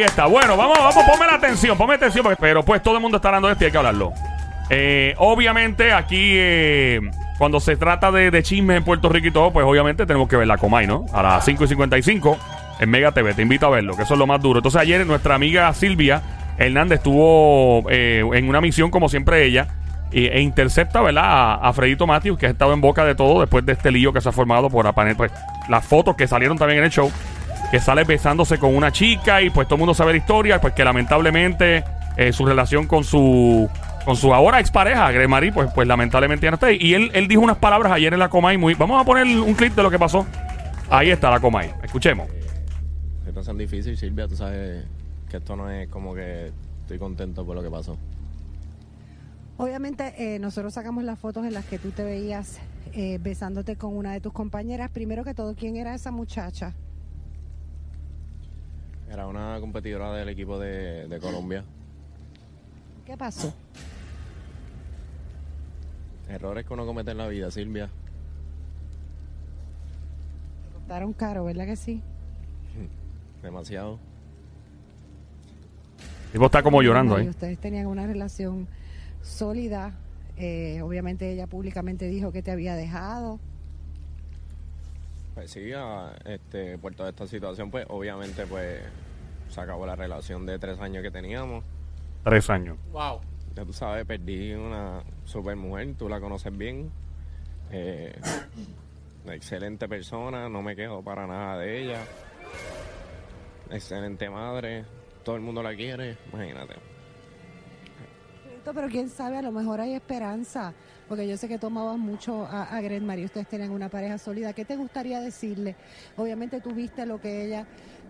Ahí está. Bueno, vamos, vamos, ponme la atención, ponme atención, porque- pero pues todo el mundo está hablando de esto y hay que hablarlo. Eh, obviamente aquí, eh, cuando se trata de, chismes en Puerto Rico y todo, pues obviamente tenemos que ver la Comay, ¿no? A las 5 y 55 en Mega TV. Te invito a verlo, que eso es lo más duro. Entonces ayer nuestra amiga Silvia Hernández estuvo eh, en una misión, como siempre ella, e, intercepta, ¿verdad? A, a Fredito Matthews, que ha estado en boca de todo después de este lío que se ha formado por pues, las fotos que salieron también en el show, que sale besándose con una chica y pues todo el mundo sabe la historia, pues que lamentablemente eh, su relación con su con su ahora expareja, Greg Marie, pues, pues lamentablemente ya no está ahí. Y él, él dijo unas palabras ayer en la Comay muy... Vamos a poner un clip de lo que pasó. Ahí está la Comay. Escuchemos. Esto es tan difícil, Silvia, tú sabes que esto no es como que estoy contento por lo que pasó. Obviamente eh, nosotros sacamos las fotos en las que tú te veías eh, besándote con una de tus compañeras. Primero que todo, ¿quién era esa muchacha? Era una competidora del equipo de, de Colombia. ¿Qué pasó? Errores que uno comete en la vida, Silvia. Te costaron caro, ¿verdad que sí? Demasiado. El tipo está como llorando ahí. Ustedes tenían una relación sólida. eh, obviamente ella públicamente dijo que te había dejado. Pues sí, a- este, por toda esta situación, pues obviamente pues se acabó la relación de tres años que teníamos. Tres años. Wow. Ya tú sabes, perdí una super mujer, tú la conoces bien. Eh, una excelente persona, no me quejo para nada de ella. Excelente madre, todo el mundo la quiere, imagínate. Pero quién sabe, a lo mejor hay esperanza. Porque yo sé que tomabas mucho a, a Marie, ustedes tienen una pareja sólida. ¿Qué te gustaría decirle? Obviamente tú viste lo que ella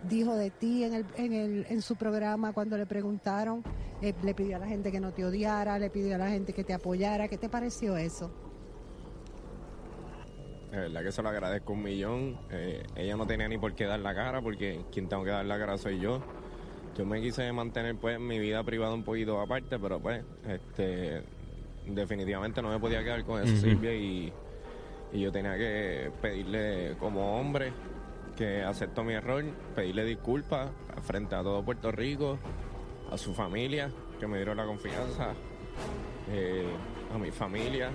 dijo de ti en, el, en, el, en su programa cuando le preguntaron. Eh, le pidió a la gente que no te odiara, le pidió a la gente que te apoyara. ¿Qué te pareció eso? De verdad que se lo agradezco un millón. Eh, ella no tenía ni por qué dar la cara, porque quien tengo que dar la cara soy yo. Yo me quise mantener pues mi vida privada un poquito aparte, pero pues este definitivamente no me podía quedar con eso. Silvia, y, y yo tenía que pedirle como hombre que aceptó mi error, pedirle disculpas frente a todo Puerto Rico, a su familia, que me dieron la confianza, eh, a mi familia,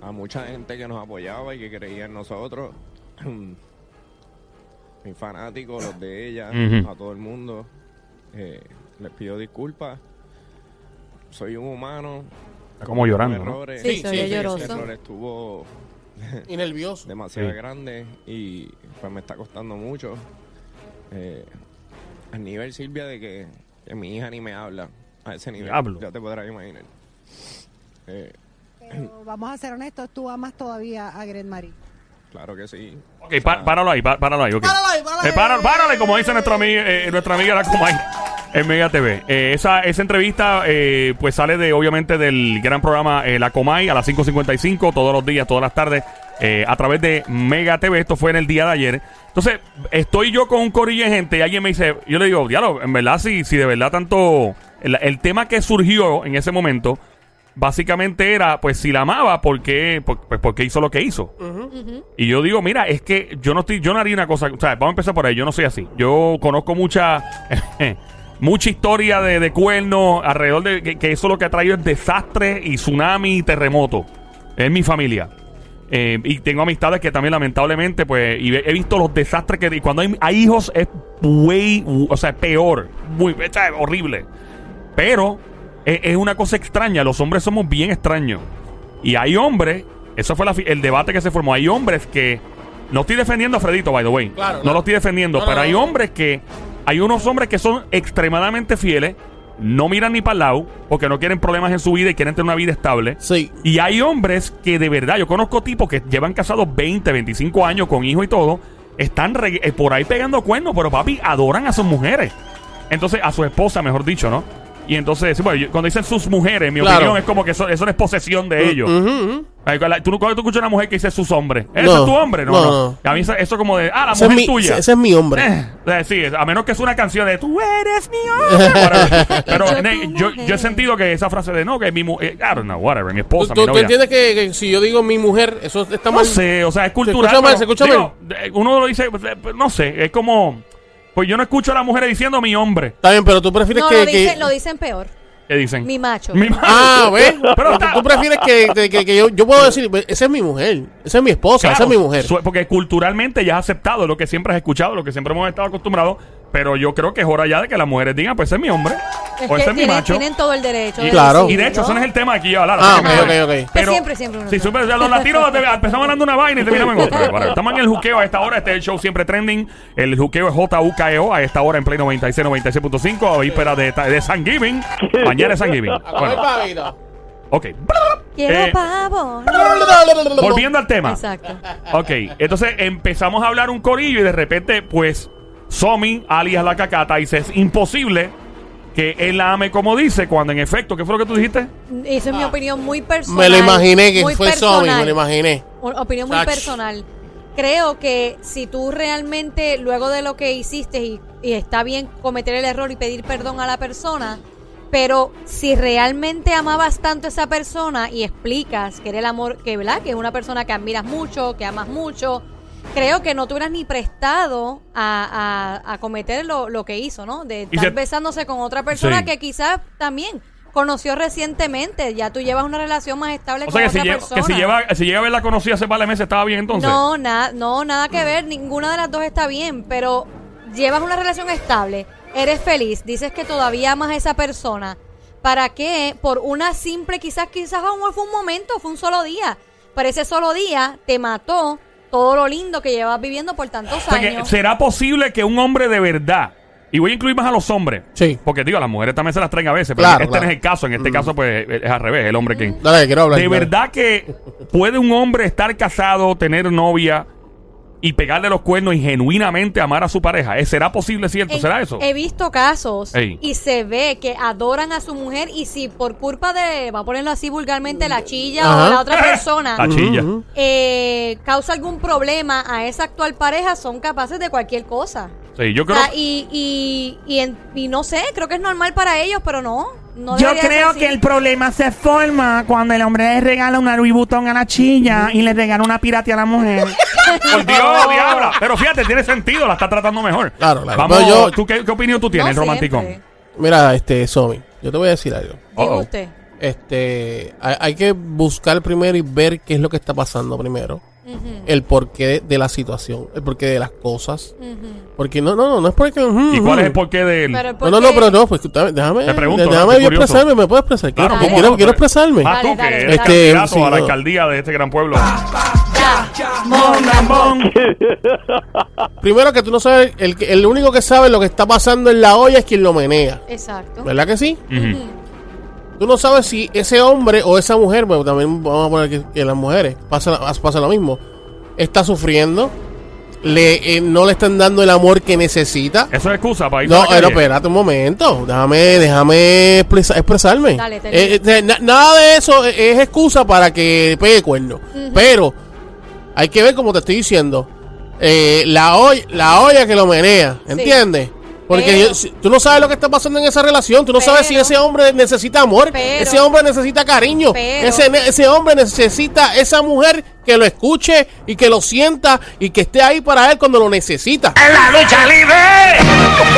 a mucha gente que nos apoyaba y que creía en nosotros. Mis fanáticos, los de ella, a todo el mundo. Eh, les pido disculpas. Soy un humano. Está como llorando. Sí, se oye Ese lloroso. error estuvo Y nervioso. demasiado Sí. grande y pues me está costando mucho. Eh, al nivel, Silvia, de que, que mi hija ni me habla. A ese nivel, ya te podrás imaginar. Eh, Pero vamos a ser honestos, tú amas todavía a Gret Marie. Claro que sí. Ok, pa- páralo ahí, pá- páralo ahí. ok. Páralo ahí, páralo ahí. Eh, páralo, párale, como dice nuestra amiga, eh, nuestra amiga la Comay en Mega TV. Eh, esa, esa entrevista eh, pues sale de obviamente del gran programa eh, La Comay a las 5.55 todos los días, todas las tardes eh, a través de Mega TV. Esto fue en el día de ayer. Entonces, estoy yo con un corillo de gente y alguien me dice, yo le digo, diablo, en verdad, si, si de verdad tanto... El, el tema que surgió en ese momento básicamente era, pues si la amaba, ¿por qué, por, pues, ¿por qué hizo lo que hizo? Y yo digo, mira, es que yo no estoy, yo no haría una cosa, o sea, vamos a empezar por ahí, yo no soy así. Yo conozco mucha, mucha historia de, de cuernos alrededor de que, que eso lo que ha traído es desastre y tsunami y terremoto. Es mi familia. Eh, y tengo amistades que también lamentablemente, pues, y he visto los desastres que y cuando hay, hay hijos es way, o sea, peor, muy, sea, horrible. Pero es, es una cosa extraña, los hombres somos bien extraños. Y hay hombres, eso fue la fi- el debate que se formó, hay hombres que, no estoy defendiendo a Fredito, by the way, Claro, no lo estoy defendiendo, No, pero no, hay hombres que, hay unos hombres que son extremadamente fieles, no miran ni para el lado, porque no quieren problemas en su vida y quieren tener una vida estable. Sí. Y hay hombres que de verdad, yo conozco tipos que llevan casados 20, 25 años con hijos y todo, están re- eh, por ahí pegando cuernos, pero papi, adoran a sus mujeres. Entonces, a su esposa, mejor dicho, ¿no? Y entonces, sí, bueno, yo- cuando dicen sus mujeres, mi Claro. opinión es como que eso, eso no es posesión de ellos. Ujú, ujú. Ay, cuando tú, cuando tú escuchas a una mujer que dice sus hombres, ¿ese No. es tu hombre? No, No, no. no. A mí eso, eso como de, ah, la Ese es mujer mi- tuya. ese es mi hombre. Eh, eh, sí, a menos que es una canción de tú eres mi hombre. Pero Yo ne- tu yo, mujer. yo he sentido que esa frase de no, que mi mujer, I don't know, whatever, mi ¿Tú, esposa, tú- mi tú novia. entiendes que, que si yo digo mi mujer, eso está No mal? sé, o sea, es cultural. escucha mal, pero, se escucha digo, eh, Uno lo dice, eh, no sé, es como. Pues yo no escucho a las mujeres diciendo mi hombre. Está bien, pero tú prefieres No, que, lo, que- dicen, lo dicen peor. ¿Qué dicen? Mi macho. Mi ma- Ah, ¿ves? Pero tú prefieres que, que- que- que yo, yo puedo decir, esa es mi mujer, esa es mi esposa, esa Claro, es mi mujer. Porque culturalmente ya has aceptado lo que siempre has escuchado, lo que siempre hemos estado acostumbrados. Pero yo creo que es hora ya de que las mujeres digan, pues ese es mi hombre. Es o que ese es mi tienen, macho. tienen todo el derecho. Y, Claro. y de hecho, ese no es el tema aquí hablar. Ah, ok, ok, ok. Pero, siempre, siempre uno Sí, sabe. super- los latinos te- empezamos hablando de una vaina y terminamos en otra. Vale, Estamos en el juqueo a esta hora. Este es el show siempre trending. El juqueo es JUKEO a esta hora en Play 96, 96.5. A víspera de, de San Giving. Mañana es San Giving. Bueno, ok. Quiero Eh, pavo. Volviendo al tema. Exacto. Ok, entonces empezamos a hablar un corillo y de repente, pues, Somi, alias la cacata, dice, es imposible que él la ame como dice, cuando en efecto, ¿qué fue lo que tú dijiste? Eso es mi opinión muy personal. Me lo imaginé que muy fue Somi, me lo imaginé. Una opinión muy personal. Creo que si tú realmente, luego de lo que hiciste, y, y está bien cometer el error y pedir perdón a la persona, pero si realmente amabas tanto a esa persona y explicas que era el amor, que, ¿verdad? que es una persona que admiras mucho, que amas mucho, creo que no te hubieras ni prestado a, a- a cometer lo, lo que hizo, ¿no? De estar se- besándose con otra persona Sí. que quizás también conoció recientemente, ya tú llevas una relación más estable O con sea, que si, otra lleva, persona. que si lleva, si llega a haberla conocido hace par de meses, estaba bien entonces. No, nada, no, nada que ver, ninguna de las dos está bien, pero llevas una relación estable, eres feliz, dices que todavía amas a esa persona. ¿Para qué? Por una simple, quizás, quizás aún fue un momento, fue un solo día, pero ese solo día te mató todo lo lindo que llevas viviendo por tantos O sea, que años. ¿Será posible que un hombre de verdad, y voy a incluir más a los hombres, Sí. porque digo, las mujeres también se las traen a veces, pero Claro, este claro. no es el caso, en este caso pues es al revés, el hombre que... Dale, quiero hablar. ¿De dale. verdad que puede un hombre estar casado, tener novia y pegarle los cuernos y genuinamente amar a su pareja? ¿Eh, ¿Será posible, cierto? En- ¿Será eso? He visto casos Ey. y se ve que adoran a su mujer y si por culpa de, va a ponerlo así vulgarmente, la chilla Ajá. o la otra persona La chilla. Ujú. eh, causa algún problema a esa actual pareja, son capaces de cualquier cosa. Sí, yo O creo... sea, y, y, y, en- y no sé, creo que es normal para ellos, pero no. no Yo debería ser creo así. que el problema se forma cuando el hombre le regala una Louis Vuitton a la chilla y le regala una pirata a la mujer. Por Dios, diabla. Pero fíjate, tiene sentido, la está tratando mejor. Claro, claro. Vamos, Pero yo- ¿tú qué, qué opinión tú tienes, No romanticón? siempre. Mira, este, Somi, yo te voy a decir algo. Diga Uh-oh. usted. Este, hay, hay que buscar primero y ver qué es lo que está pasando primero. Ujú, El porqué de, de la situación, el porqué de las cosas. ujú. Porque no, no, no, no es porque. ujú, ¿Y cuál es el porqué? Pero el No, no, no, pero no, pues déjame, déjame, Te pregunto, déjame yo curioso. expresarme, me puedo expresar. Quiero, Claro, quiero, ¿cómo? quiero expresarme. Ah, tú que eres. Este, candidato sí, a la no. alcaldía de este gran pueblo. Ya. Primero que tú no sabes, el, que- el único que sabe lo que está pasando en la olla es quien lo menea. Exacto. ¿Verdad que sí? Tú no sabes si ese hombre o esa mujer, bueno, también vamos a poner que, que las mujeres, pasa, pasa lo mismo, está sufriendo, le, eh, no le están dando el amor que necesita. Eso es excusa para ir No, a la pero calle. espérate un momento, déjame, déjame expresa- expresarme. Dale, te Eh, eh, na- nada de eso es es excusa para que pegue cuerno. Pero hay que ver, como te estoy diciendo, eh, la, olla, la olla que lo menea, ¿entiendes? Porque Pero- yo- si- tú no sabes lo que está pasando en esa relación, tú no sabes si Pero- ese hombre necesita amor, Pero- ese hombre necesita cariño, Pero- ese, ese hombre necesita esa mujer que lo escuche y que lo sienta y que esté ahí para él cuando lo necesita. ¡En la lucha libre!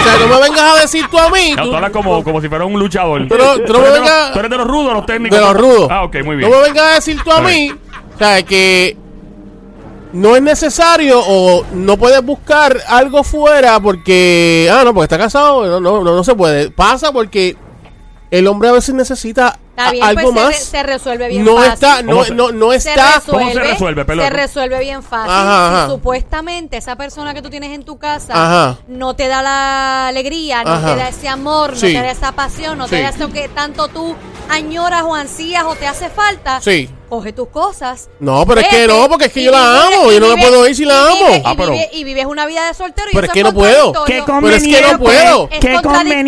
O sea, no me vengas a decir tú a mí. No, tú- tú hablas como, como si fuera un luchador. Tú no- tú no me eres de vengas- los, tú eres de los rudos, los técnicos. de los rudos. Ah, ok, muy bien. No me vengas a decir tú a A mí, o sea, que no es necesario o no puedes buscar algo fuera porque, ah, no, porque está casado, no, no, no, no se puede. Pasa porque el hombre a veces necesita bien, algo pues se, más. re- se resuelve bien no fácil. está, no, ¿Cómo se- no, no Se está. resuelve, ¿Cómo se resuelve, pelota? Se resuelve bien fácil. Ajá, ajá. Si supuestamente esa persona que tú tienes en tu casa Ajá. no te da la alegría, no Ajá. te da ese amor, Sí. no te da esa pasión, no Sí. te da eso que tanto tú añoras o ansías o te hace falta, Sí. Coge tus cosas. No, pero es que no, porque es que yo la vive- amo, y yo no me vive- puedo ir si la amo. vive- Ah, y, pero- vive- y vives una vida de soltero y Pero es que no puedo. Qué Pero es que no puedo. Es Qué contradictorio.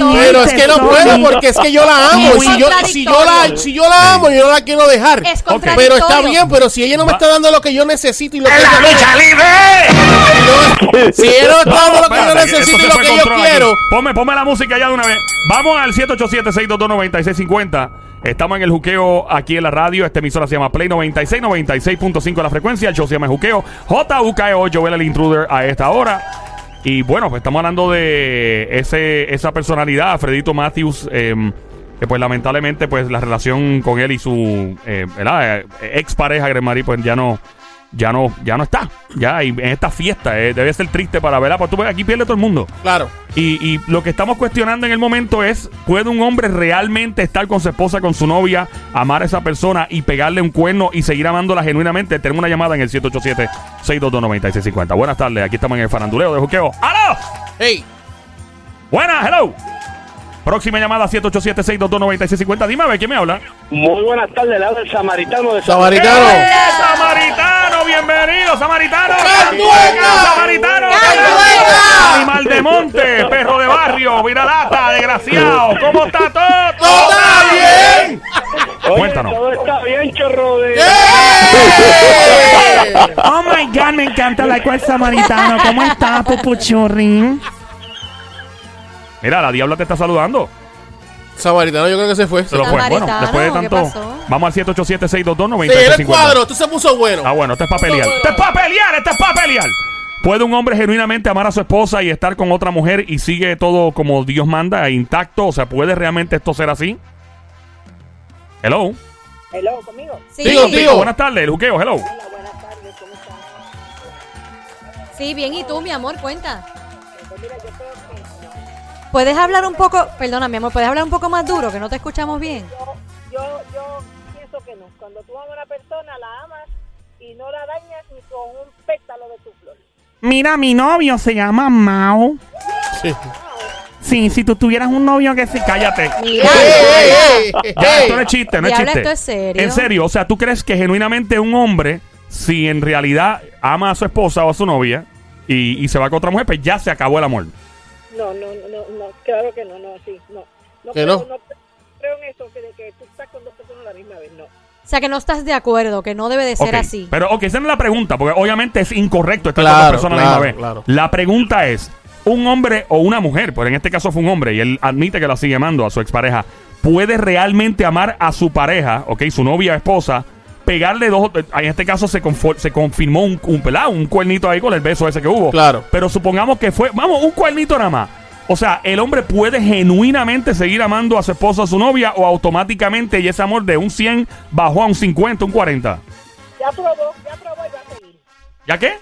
conveniente. Pero es que no puedo porque es que yo la amo. Y si yo, si yo la, si yo la amo, yo no la quiero dejar. Es. Pero está bien, pero si ella no me está dando lo que yo necesito y lo que ¡En la yo lucha libre! si ella no me está dando lo que yo necesito y lo que yo quiero. Ponme, ponme la música ya de una vez. Vamos al 787-622-9650. Estamos en el juqueo aquí en la radio. Esta emisora se llama Play 96, 96.5 la frecuencia. El show se llama Juqueo. J.U.K.E.O. Joel el Intruder a esta hora. Y bueno, pues estamos hablando de ese, esa personalidad, Fredito Matthews, eh, que pues lamentablemente pues la relación con él y su eh. Eh, ex pareja, Gremari, pues ya no, ya no, ya no está. Ya, y en esta fiesta eh, debe ser triste para verla, porque tú ves, aquí pierde todo el mundo. Claro. Y, y lo que estamos cuestionando en el momento es, ¿puede un hombre realmente estar con su esposa, con su novia, amar a esa persona y pegarle un cuerno y seguir amándola genuinamente? Tenemos una llamada en el 787-622-9650. Buenas tardes, aquí estamos en el faranduleo de Juqueo. ¡Aló! Hey. Buenas, hello. Próxima llamada 787-622-9650. Dime a ver, ¿quién me habla? Muy buenas tardes, le habla el samaritano de Samaritano. ¡Eh, ¡Samaritano! ¡Bienvenido, Samaritano! ¡Cantueca! ¡Samaritano! ¡Cantueca! ¡Animal de monte! ¡Perro de barrio! ¡Viralata! ¡Desgraciado! ¿Cómo está todo? ¡Todo está bien! Oye, Cuéntanos. todo está bien, chorro de... ¡Eh! Oh my God, me encanta la cual samaritano. ¿Cómo está, pupuchurri? Mira, la diabla te está saludando. Samaritano, yo creo que se fue. Se lo fue. Bueno, después de ¿qué tanto. Vamos al 787-622-9650. Sí, era el cuadro. Esto se puso bueno. Ah, bueno, esto es para pelear. ¡Esto es para pelear! ¡Esto es para pelear! ¿Puede un hombre genuinamente amar a su esposa y estar con otra mujer y sigue todo como Dios manda, intacto? O sea, ¿puede realmente esto ser así? Hello. Hello, conmigo. Sí, Digo, digo. Buenas tardes, el juqueo, hello. Hola, buenas tardes, ¿cómo están? sí, bien. ¿Y tú, mi amor? Cuenta. Pues mira, yo creo que ¿Puedes hablar un poco, perdona, mi amor, ¿puedes hablar un poco más duro, que no te escuchamos bien? yo, yo, yo pienso que no. Cuando tú amas a una persona, la amas y no la dañas ni con un pétalo de tu flor. Mira, mi novio se llama Mao. Sí. Sí, si tú tuvieras un novio que se... Cállate. Mira, ¡Ey, ey, ey! Ya, esto no es chiste, no es chiste. esto es serio. En serio, o sea, ¿tú crees que genuinamente un hombre, si en realidad ama a su esposa o a su novia y, y se va con otra mujer, pues ya se acabó el amor? No, no, no, no, claro que no, no, sí, no. No ¿Que creo, no? no creo en eso, que de que tú estás con dos personas a la misma vez, no. O sea, que no estás de acuerdo, que no debe de ser así. Pero, ok, esa no es la pregunta, porque obviamente es incorrecto estar con dos personas a la claro, misma vez. claro. La pregunta es, ¿un hombre o una mujer, pues en este caso fue un hombre y él admite que la sigue amando a su expareja, puede realmente amar a su pareja, ok, su novia o esposa, pegarle dos, en este caso se, se confirmó un, un, ¿verdad? un cuernito ahí con el beso ese que hubo. Claro. Pero supongamos que fue, vamos, un cuernito nada más. O sea, el hombre puede genuinamente seguir amando a su esposa o a su novia o automáticamente y ese amor de un 100 bajó a un 50, un 40. Ya probó, ya probó y va a seguir. ¿Ya qué?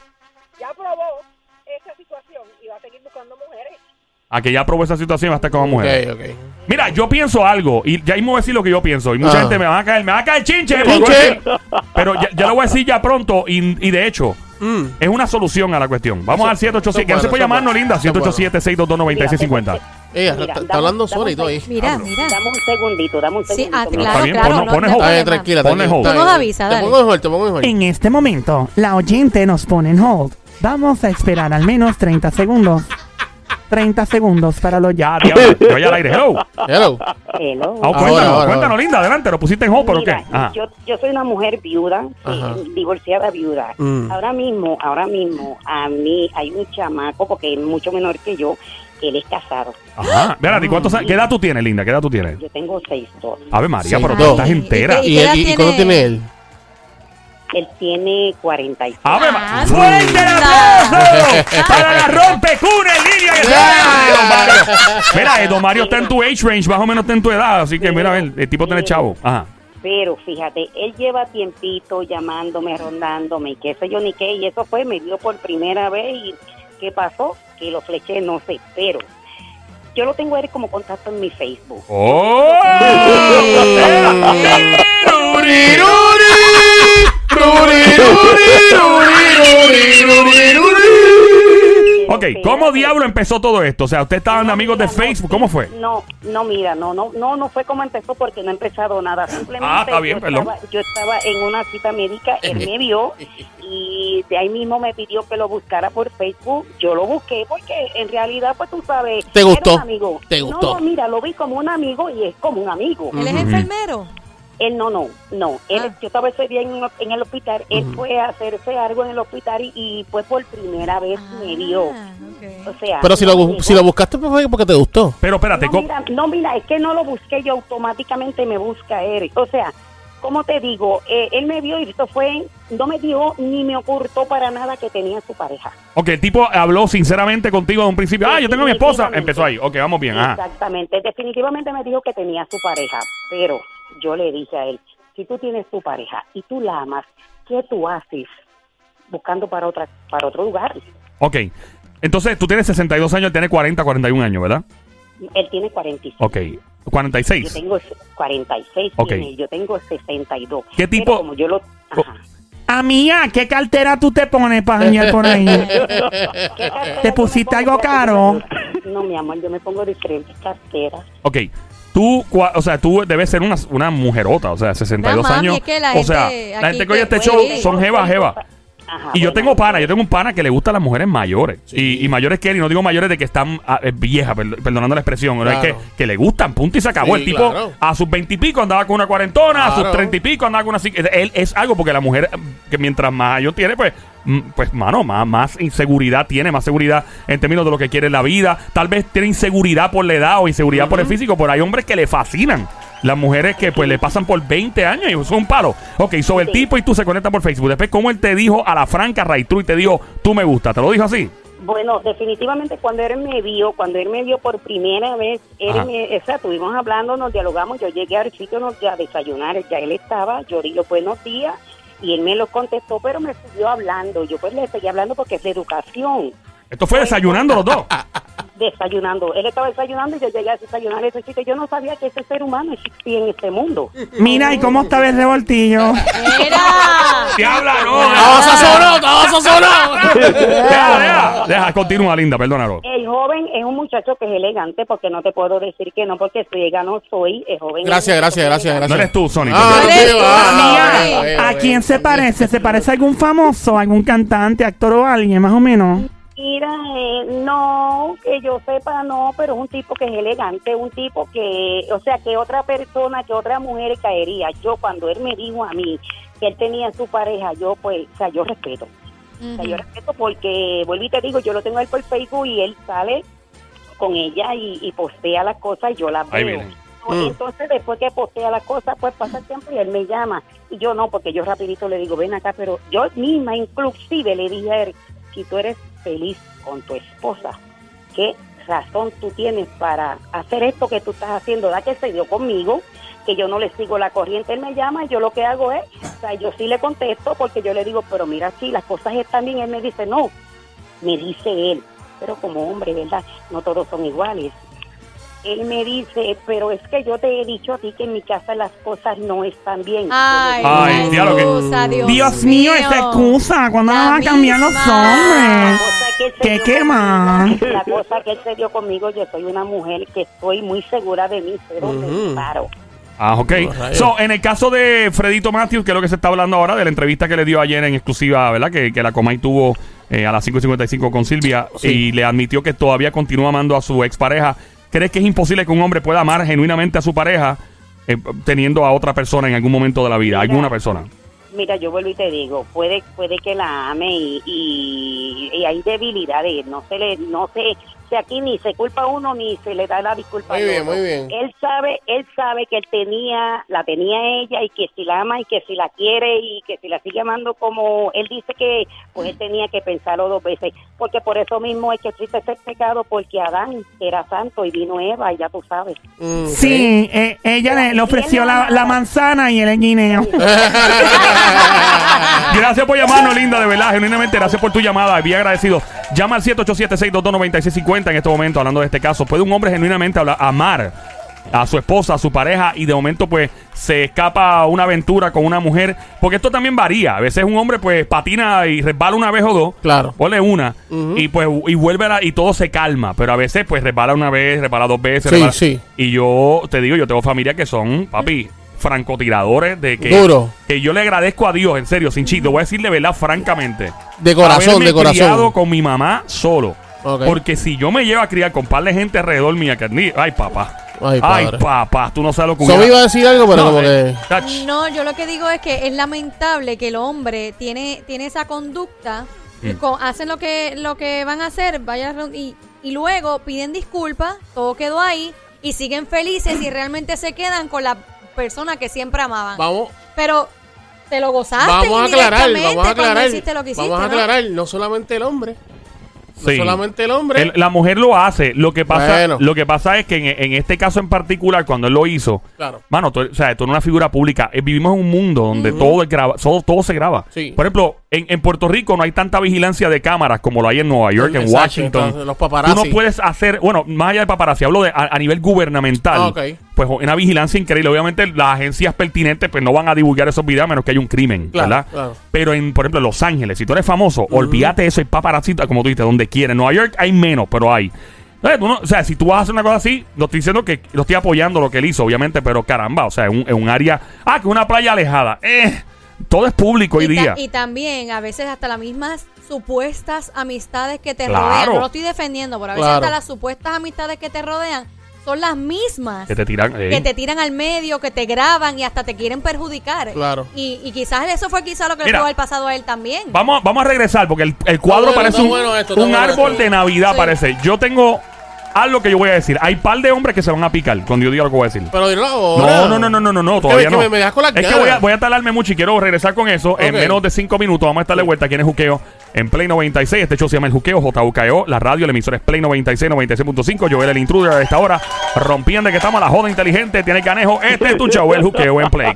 Ya probó esa situación y va a seguir buscando mujeres. A que ya probó esa situación hasta como mujer. Ok, ok. Mira, yo pienso algo y ya mismo voy a decir lo que yo pienso. Y mucha Ah. gente me va a caer, me va a caer chinche. Chinche. Pero ya, ya lo voy a decir ya pronto y, y de hecho Mm. es una solución a la cuestión. Vamos Eso- al 787, que no se puede bueno, llamarnos, eso es linda. bueno. 787-622-9650. Ella Mira, está, está dame- hablando dame sola y un todo ahí. Mira, mira. Dame un segundito, dame un Sí, segundito. ah, mi claro, Está bien, claro. no- pone no hay hold. Está bien, problema. tranquila, Ponle tranquila. hold. Está Tú nos bien. avisas, Te dale. pongo en hold, te pongo en hold. En este momento, la oyente nos pone en hold. Vamos a esperar al menos 30 segundos. 30 segundos para lo ya. Ya, diablo, que vaya al aire. Hello. Hello. Hello. Ah, Ahora, cuéntanos, ahora, cuéntanos, ahora. linda. Adelante, lo pusiste en hold, ¿pero qué? Mira, Ajá. yo, yo soy una mujer viuda, eh, divorciada viuda. Mm. Ahora mismo, ahora mismo, a mí hay un chamaco, porque es mucho menor que yo, él es casado. Ajá. Espérate, ¿cuántos años- ¿qué edad tú tienes, linda? ¿Qué edad tú tienes? Yo tengo seis dos. Ave María, Sí. pero tú estás ¿y entera. qué- ¿Y, qué edad y, y tiene? cuánto tiene él? Él tiene 46. ¡Ave Ah! ¡Fuerte el aplauso! ¡Para la línea! que está! Mira, eh, Don Mario está en tu age range, más o menos está en tu edad, así que mira, ver, el tipo tiene chavo. Ajá. Pero fíjate, él lleva tiempito llamándome, rondándome, y qué sé yo ni qué, y eso fue, me vio por primera vez, y ¿qué pasó? Que lo fleché, no sé, pero yo lo tengo a él como contacto en mi Facebook. ¡Oh! Ok, ¿cómo diablo empezó todo esto? O sea, ¿ustedes estaban No, amigos de no, Facebook? ¿Cómo fue? No, no, mira, no, no, no, no fue como empezó porque no he empezado nada. Simplemente Ah, está bien, yo, perdón. estaba, yo estaba en una cita médica, él me vio y de ahí mismo me pidió que lo buscara por Facebook. Yo lo busqué porque en realidad, pues tú sabes, ¿Te era gustó? un amigo. ¿Te gustó? No, no, mira, lo vi como un amigo y es como un amigo. ¿Él es enfermero? Él no, no, no. Él, Ah. Yo estaba ese día en, en el hospital, él fue a hacerse algo en el hospital y, y pues por primera vez me vio. Ah. O sea, Pero si lo, si lo buscaste pues, fue porque te gustó. Pero espérate, no ¿cómo- mira, no, mira, es que no lo busqué yo, automáticamente me busca él. O sea, como te digo, Eh, él me vio y esto fue no me dio ni me ocultó para nada que tenía su pareja. Ok, el tipo habló sinceramente contigo de un principio. Ah, yo tengo a mi esposa. Empezó ahí. Ok, vamos bien. Ajá. Exactamente, definitivamente me dijo que tenía su pareja, pero yo le dije a él, si tú tienes tu pareja y tú la amas, ¿qué tú haces buscando para otra para otro lugar? Ok. Entonces, tú tienes 62 años, él tiene 40, 41 años, ¿verdad? Él tiene 45. Ok. Yo 46. tengo 46, Ok. tiene, yo tengo 62. ¿Qué tipo- Pero como yo lo... Ajá. Amiga, ¿qué cartera tú te pones para janguear por ahí? ¿Qué cartera ¿Te yo pusiste algo caro? No, mi amor, yo me pongo diferentes carteras. Ok. Tú, cua- o sea, tú debes ser una, una mujerota, o sea, 62 No, mami, años. es que la o sea, gente la aquí gente que oye este show güey. son jeva, jeva. Ajá, Y yo bueno, tengo pana, yo tengo un pana que le gusta a las mujeres mayores. Y, y mayores que él, y no digo mayores de que están ah, eh, viejas, per- perdonando la expresión, es que, que le gustan, punto y se acabó. Sí, el tipo claro. a sus veintipico andaba con una cuarentona, a sus treinta y pico andaba con una... Él es algo porque la mujer, que mientras más años tiene, pues, mm, pues, mano, más, más inseguridad tiene, más seguridad en términos de lo que quiere en la vida. Tal vez tiene inseguridad por la edad o inseguridad por el físico, pero hay hombres que le fascinan. Las mujeres que pues le pasan por 20 años y son un palo. Ok, sobre el tipo y tú se conectan por Facebook. Después, ¿cómo él te dijo a la franca Ray True y te dijo, tú me gusta? ¿Te lo dijo así? Bueno, definitivamente cuando él me vio, cuando él me vio por primera vez, él me, o sea, estuvimos hablando, nos dialogamos, yo llegué al sitio nos, a desayunar, ya él estaba, yo los buenos días y él me lo contestó, pero me siguió hablando, yo pues le seguí hablando porque es de educación, Esto fue desayunando los dos. desayunando, él estaba desayunando y yo llegué a desayunar ese sitio, yo no sabía que ese ser humano existía en este mundo. Mira, ¿y cómo estaba el revoltillo? Mira. ¡Diabla, no! ¡Estaba sazonado, estaba sazonado! Deja, deja, deja, continúa, linda, perdónalo. El joven es un muchacho que es elegante, porque no te puedo decir que no, porque ciega no soy, el joven. Gracias, es- gracias, gracias, gracias. No eres tú, Sony. Ah, ah, ¿A quién se parece? ¿Se parece a algún famoso, algún cantante, actor o alguien, más o menos? Mira, eh, no, que yo sepa, no, pero es un tipo que es elegante, un tipo que, o sea, que otra persona, que otra mujer caería. Yo, cuando él me dijo a mí que él tenía su pareja, yo, pues, o sea, yo respeto. O sea, yo respeto porque, vuelvo y te digo, yo lo tengo a él por Facebook y él sale con ella y, y postea las cosas y yo las Ahí veo. viene. Mm. Entonces, después que postea las cosas, pues pasa el tiempo y él me llama. Y yo no, porque yo rapidito le digo, ven acá, pero yo misma inclusive le dije a él, si tú eres feliz con tu esposa, ¿qué razón tú tienes para hacer esto que tú estás haciendo? Da que se dio conmigo, que yo no le sigo la corriente, él me llama y yo lo que hago es, o sea, yo sí le contesto porque yo le digo, pero mira, si las cosas están bien, él me dice, no, me dice él, pero como hombre, ¿verdad? No todos son iguales. Él me dice, pero es que yo te he dicho a ti que en mi casa las cosas no están bien. Ay, que- Dios, Dios mío, esa excusa. ¿Cuándo La van a cambiar los hombres? cosa que él se ¿Qué dio quema? conmigo, La cosa que él se dio conmigo, yo soy una mujer que estoy muy segura de mí, dónde Ujú. paro. Ah, ok. Oh. So, en el caso de Fredito Matthews, que es lo que se está hablando ahora, de la entrevista que le dio ayer en exclusiva, ¿verdad? Que, que la Comay tuvo eh, a las 5.55 con Silvia Sí. y le admitió que todavía continúa amando a su expareja. ¿Crees que es imposible que un hombre pueda amar genuinamente a su pareja eh, teniendo a otra persona en algún momento de la vida? Mira. ¿Alguna persona? Mira, yo vuelvo y te digo, puede puede que la ame y, y, y hay debilidades, no se le, no se, aquí ni se culpa a uno ni se le da la disculpa Muy al bien, otro. muy bien. Él sabe, él sabe que él tenía, la tenía ella y que si la ama y que si la quiere y que si la sigue amando como él dice que, pues él tenía que pensarlo dos veces, porque por eso mismo es que existe ese pecado, porque Adán era santo y vino Eva y ya tú sabes. Mm. Sí, eh, ella le, le ofreció la, la manzana y el guineo. Gracias por llamarnos, linda, de verdad. Genuinamente, gracias por tu llamada. Bien agradecido. Llama al 787-622-9650 en este momento, hablando de este caso. ¿Puede un hombre genuinamente hablar- amar a su esposa, a su pareja, y de momento, pues, se escapa a una aventura con una mujer? Porque esto también varía. A veces un hombre, pues, patina y resbala una vez o dos. Claro. Ponle una. Ujú. Y pues, y vuelve a la- y todo se calma. Pero a veces, pues, resbala una vez, resbala dos veces. Sí, resbala- sí. Y yo te digo, yo tengo familia que son, papi, francotiradores de que Duro. que yo le agradezco a Dios, en serio, sin chiste. Voy a decir de verdad, francamente. De corazón, haberme de corazón. criado con mi mamá solo. Porque si yo me llevo a criar con par de gente alrededor mía, que ni- ay papá, Ay, ay, papá, tú no sabes lo que hubiera- iba a decir algo, pero No, como eh, que... No, yo lo que digo es que es lamentable que el hombre tiene, tiene esa conducta, Mm. hacen lo que, lo que van a hacer, vaya y, y luego piden disculpas, todo quedó ahí, y siguen felices y realmente se quedan con la persona que siempre amaban. Vamos. Pero te lo gozaste. Vamos a aclarar, indirectamente vamos a cuando aclarar. hiciste lo que hiciste, Vamos a ¿no? aclarar, no solamente el hombre. Sí. No solamente el hombre. El- la mujer lo hace. Lo que pasa, Bueno. lo que pasa es que en, en este caso en particular, cuando él lo hizo, Claro. mano, tú, o sea, tú eres una figura pública. Eh, vivimos en un mundo donde todo, es graba, todo, todo se graba. Sí. Por ejemplo, en, en Puerto Rico no hay tanta vigilancia de cámaras como lo hay en Nueva York, en Exacto, Washington. entonces, los paparazzi. Tú no puedes hacer, bueno, más allá de paparazzi, hablo de a, a nivel gubernamental. Ah, ok. Pues una vigilancia increíble. Obviamente las agencias pertinentes pues no van a divulgar esos videos a menos que haya un crimen, Claro, ¿verdad? claro. Pero en, por ejemplo, en Los Ángeles, si tú eres famoso, olvídate de eso, hay paparazzi, como tú dices, donde quieras. En Nueva York hay menos, pero hay. No- o sea, si tú vas a hacer una cosa así, lo estoy diciendo que lo estoy apoyando lo que él hizo, obviamente, pero caramba, o sea, en un, un área. Ah, que una playa alejada. Eh, todo es público hoy y, día. y también, a veces, hasta las mismas supuestas amistades que te Claro. rodean. No lo estoy defendiendo, pero a veces Claro. hasta las supuestas amistades que te rodean son las mismas Que te tiran. eh. que te tiran al medio, que te graban y hasta te quieren perjudicar. Claro. Y, y quizás eso fue quizás lo que le pudo haber pasado a él también. Vamos, vamos a regresar porque el, el cuadro bueno, parece un, bueno esto, está un bueno árbol esto. de Navidad, Sí. parece. Yo tengo algo que yo voy a decir. Hay par de hombres que se van a picar cuando yo diga lo que voy a decir. Pero dilo ahora. No, no, no, no, no, no, todavía es que no. me- me dejas con las es que voy a, voy a tardarme mucho y quiero regresar con eso en menos de cinco minutos. Vamos a estarle vuelta aquí en el Juqueo en Play 96. Este show se llama El Juqueo, JUKEO. La radio, el emisor es Play 96, 96.5. Joel, el intruder a esta hora. Rompiendo que estamos a la joda inteligente. Tiene canejo. Este es tu show, El Juqueo en Play.